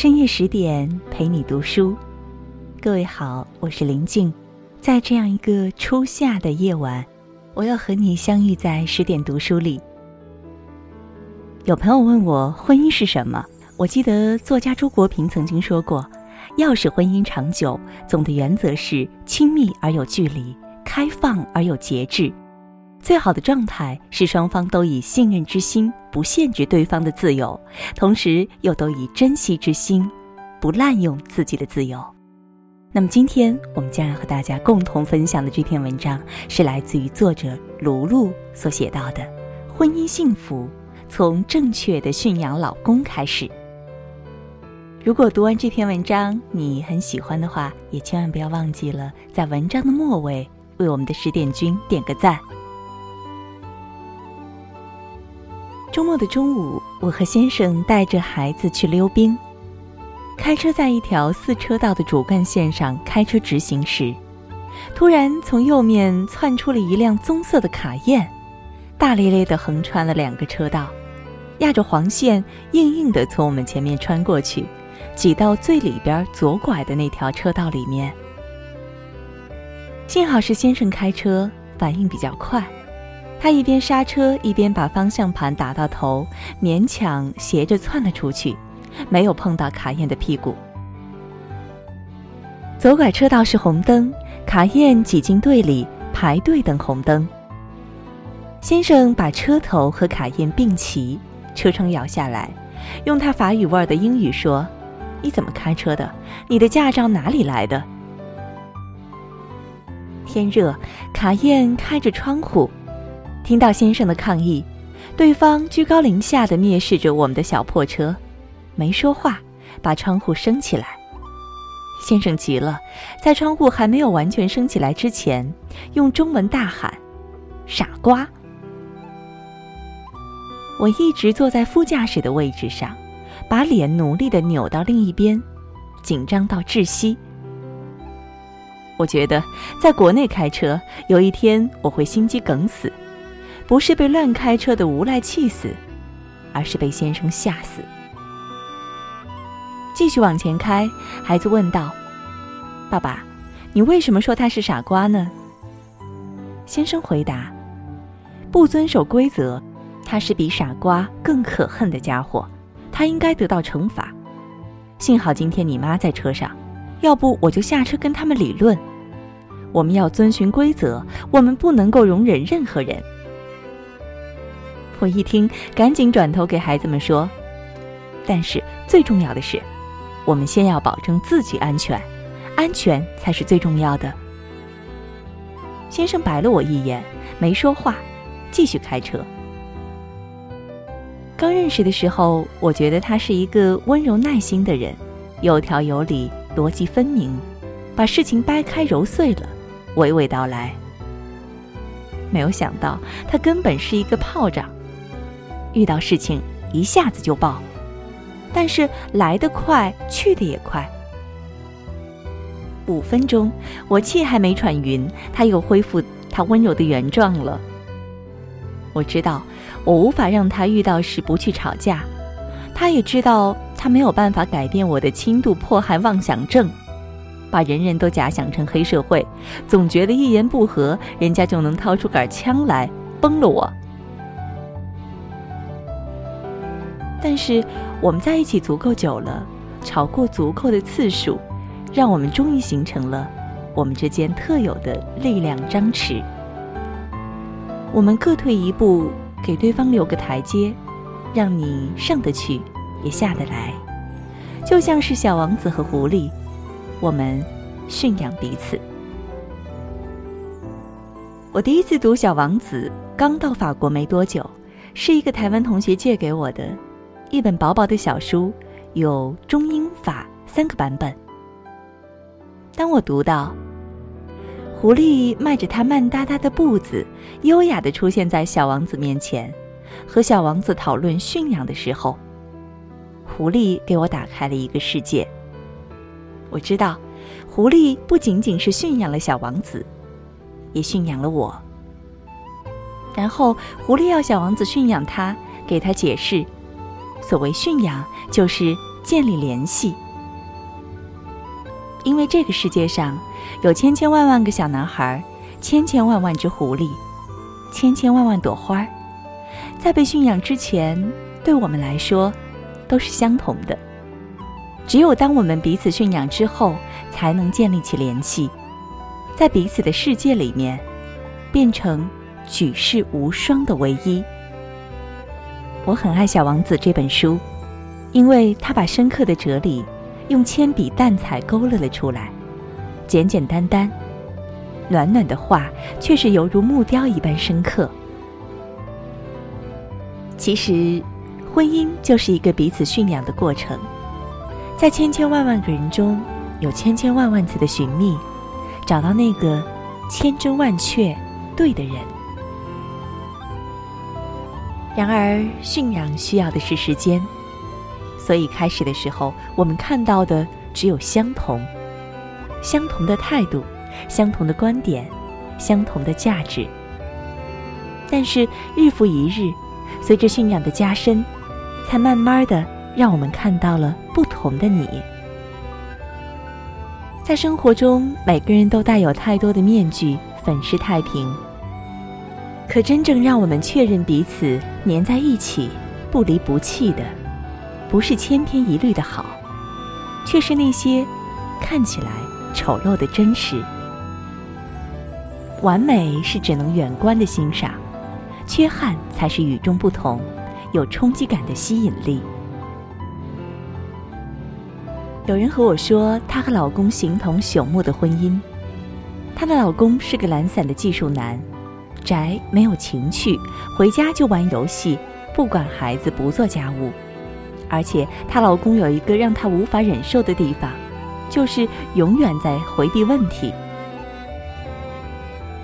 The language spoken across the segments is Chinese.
深夜十点陪你读书，各位好，我是林静，在这样一个初夏的夜晚，我要和你相遇在十点读书里。有朋友问我婚姻是什么，我记得作家周国平曾经说过，要使婚姻长久，总的原则是亲密而有距离，开放而有节制。最好的状态是双方都以信任之心，不限制对方的自由，同时又都以珍惜之心，不滥用自己的自由。那么今天我们将要和大家共同分享的这篇文章，是来自于作者卢璐所写到的：婚姻幸福从正确的驯养老公开始。如果读完这篇文章你很喜欢的话，也千万不要忘记了在文章的末尾为我们的十点君点个赞。周末的中午，我和先生带着孩子去溜冰。开车在一条四车道的主干线上开车直行时，突然从右面窜出了一辆棕色的卡宴，大咧咧地横穿了两个车道，压着黄线，硬硬地从我们前面穿过去，挤到最里边左拐的那条车道里面。幸好是先生开车，反应比较快。他一边刹车，一边把方向盘打到头，勉强斜着窜了出去，没有碰到卡宴的屁股。左拐车道是红灯，卡宴挤进队里排队等红灯。先生把车头和卡宴并齐，车窗摇下来，用他法语味儿的英语说：“你怎么开车的？你的驾照哪里来的？”天热，卡宴开着窗户。听到先生的抗议，对方居高临下的蔑视着我们的小破车，没说话，把窗户升起来。先生急了，在窗户还没有完全升起来之前，用中文大喊：“傻瓜！”我一直坐在副驾驶的位置上，把脸努力地扭到另一边，紧张到窒息。我觉得在国内开车，有一天我会心肌梗死。不是被乱开车的无赖气死，而是被先生吓死。继续往前开，孩子问道：“爸爸，你为什么说他是傻瓜呢？”先生回答：“不遵守规则，他是比傻瓜更可恨的家伙，他应该得到惩罚。幸好今天你妈在车上，要不我就下车跟他们理论。我们要遵循规则，我们不能够容忍任何人。”我一听，赶紧转头给孩子们说：“但是最重要的是，我们先要保证自己安全，安全才是最重要的。”先生白了我一眼，没说话，继续开车。刚认识的时候，我觉得他是一个温柔耐心的人，有条有理，逻辑分明，把事情掰开揉碎了，娓娓道来。没有想到，他根本是一个炮仗。遇到事情一下子就爆，但是来得快，去的也快。五分钟，我气还没喘匀，他又恢复他温柔的原状了。我知道，我无法让他遇到时不去吵架，他也知道他没有办法改变我的轻度迫害妄想症，把人人都假想成黑社会，总觉得一言不合，人家就能掏出杆枪来崩了我。但是我们在一起足够久了，吵过足够的次数，让我们终于形成了我们之间特有的力量张弛。我们各退一步，给对方留个台阶，让你上得去，也下得来，就像是小王子和狐狸，我们驯养彼此。我第一次读《小王子》，刚到法国没多久，是一个台湾同学借给我的。一本薄薄的小书，有中英法三个版本。当我读到狐狸迈着它慢哒哒的步子，优雅地出现在小王子面前，和小王子讨论驯养的时候，狐狸给我打开了一个世界。我知道，狐狸不仅仅是驯养了小王子，也驯养了我。然后，狐狸要小王子驯养他，给他解释。所谓驯养，就是建立联系。因为这个世界上有千千万万个小男孩，千千万万只狐狸，千千万万朵花，在被驯养之前，对我们来说都是相同的。只有当我们彼此驯养之后，才能建立起联系，在彼此的世界里面，变成举世无双的唯一。我很爱《小王子》这本书，因为他把深刻的哲理用铅笔淡彩勾勒了出来，简简单单，暖暖的话却是犹如木雕一般深刻。其实，婚姻就是一个彼此驯养的过程，在千千万万个人中，有千千万万次的寻觅，找到那个千真万确对的人。然而，驯养需要的是时间，所以开始的时候，我们看到的只有相同、相同的态度、相同的观点、相同的价值。但是日复一日，随着驯养的加深，才慢慢的让我们看到了不同的你。在生活中，每个人都带有太多的面具，粉饰太平。可真正让我们确认彼此粘在一起、不离不弃的，不是千篇一律的好，却是那些看起来丑陋的真实。完美是只能远观的欣赏，缺憾才是与众不同、有冲击感的吸引力。有人和我说，她和老公形同朽木的婚姻。她的老公是个懒散的技术男。宅没有情趣，回家就玩游戏，不管孩子，不做家务。而且她老公有一个让她无法忍受的地方，就是永远在回避问题。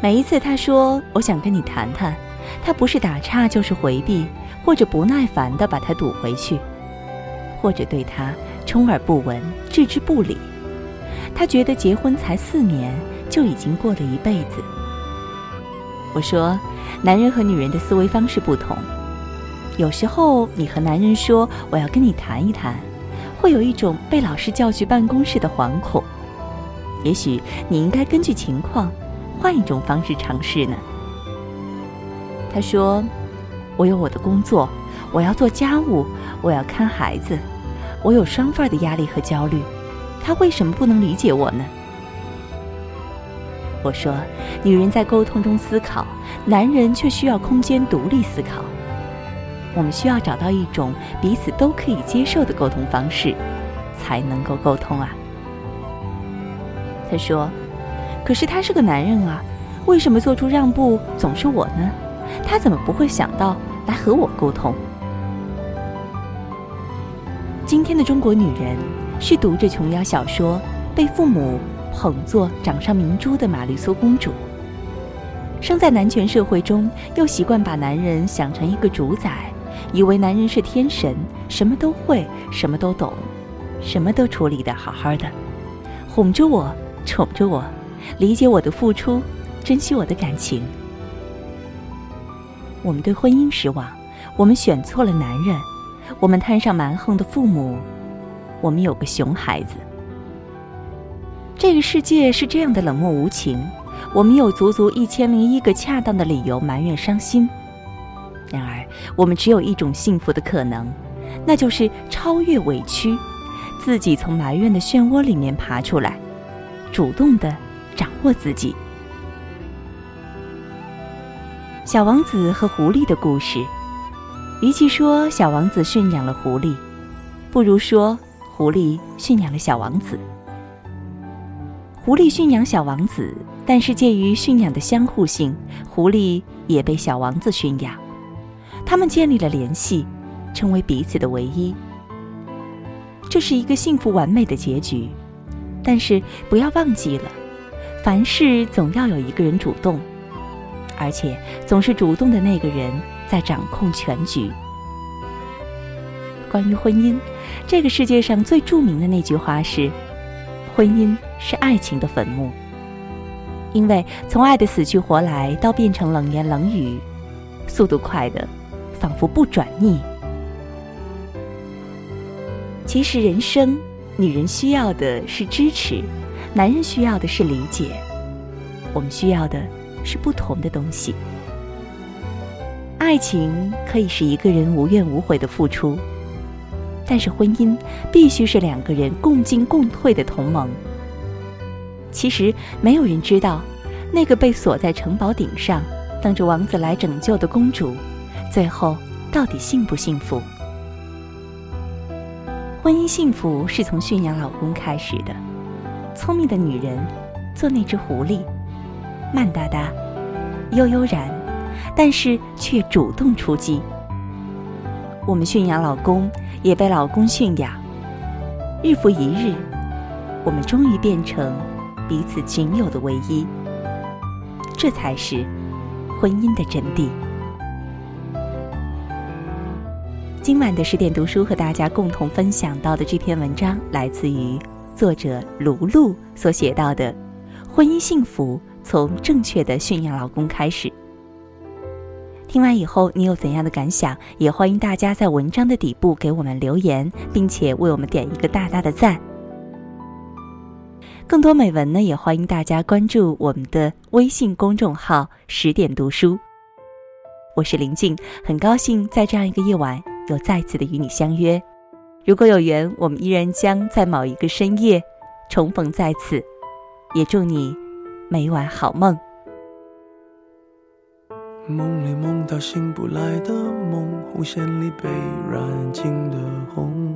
每一次她说“我想跟你谈谈”，他不是打岔就是回避，或者不耐烦地把他堵回去，或者对他充耳不闻、置之不理。她觉得结婚才四年，就已经过了一辈子。我说，男人和女人的思维方式不同。有时候，你和男人说“我要跟你谈一谈”，会有一种被老师叫去办公室的惶恐。也许你应该根据情况，换一种方式尝试呢。他说：“我有我的工作，我要做家务，我要看孩子，我有双份的压力和焦虑。他为什么不能理解我呢？”我说，女人在沟通中思考，男人却需要空间独立思考。我们需要找到一种彼此都可以接受的沟通方式，才能够沟通啊。他说：“可是他是个男人啊，为什么做出让步总是我呢？他怎么不会想到来和我沟通？”今天的中国女人是读着琼瑶小说，被父母。捧作掌上明珠的玛丽苏公主，生在男权社会中，又习惯把男人想成一个主宰，以为男人是天神，什么都会，什么都懂，什么都处理的好好的，哄着我，宠着我，理解我的付出，珍惜我的感情。我们对婚姻失望，我们选错了男人，我们摊上蛮横的父母，我们有个熊孩子。这个世界是这样的冷漠无情，我们有足足一千零一个恰当的理由埋怨伤心。然而，我们只有一种幸福的可能，那就是超越委屈，自己从埋怨的漩涡里面爬出来，主动的掌握自己。小王子和狐狸的故事，与其说小王子驯养了狐狸，不如说狐狸驯养了小王子。狐狸驯养小王子，但是介于驯养的相互性，狐狸也被小王子驯养。他们建立了联系，成为彼此的唯一。这是一个幸福完美的结局。但是不要忘记了，凡事总要有一个人主动，而且总是主动的那个人在掌控全局。关于婚姻，这个世界上最著名的那句话是。婚姻是爱情的坟墓，因为从爱的死去活来到变成冷言冷语，速度快的，仿佛不转逆。其实人生，女人需要的是支持，男人需要的是理解。我们需要的是不同的东西。爱情可以是一个人无怨无悔的付出，但是婚姻必须是两个人共进共退的同盟。其实没有人知道，那个被锁在城堡顶上，等着王子来拯救的公主，最后到底幸不幸福。婚姻幸福是从驯养老公开始的。聪明的女人做那只狐狸，慢哒哒，悠悠然，但是却主动出击。我们驯养老公，也被老公驯养。日复一日，我们终于变成彼此仅有的唯一。这才是婚姻的真谛。今晚的十点读书和大家共同分享到的这篇文章，来自于作者卢璐所写到的《婚姻幸福从正确的驯养老公开始》。听完以后，你有怎样的感想？也欢迎大家在文章的底部给我们留言，并且为我们点一个大大的赞。更多美文呢，也欢迎大家关注我们的微信公众号“十点读书”。我是林静，很高兴在这样一个夜晚。又再次的与你相约，如果有缘，我们依然将在某一个深夜重逢在此。也祝你每晚好梦。梦里梦到醒不来的梦，红线里被染尽的红，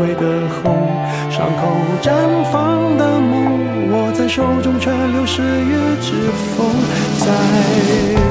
微的红，伤口绽放的梦，握在手中却流失于指缝，在。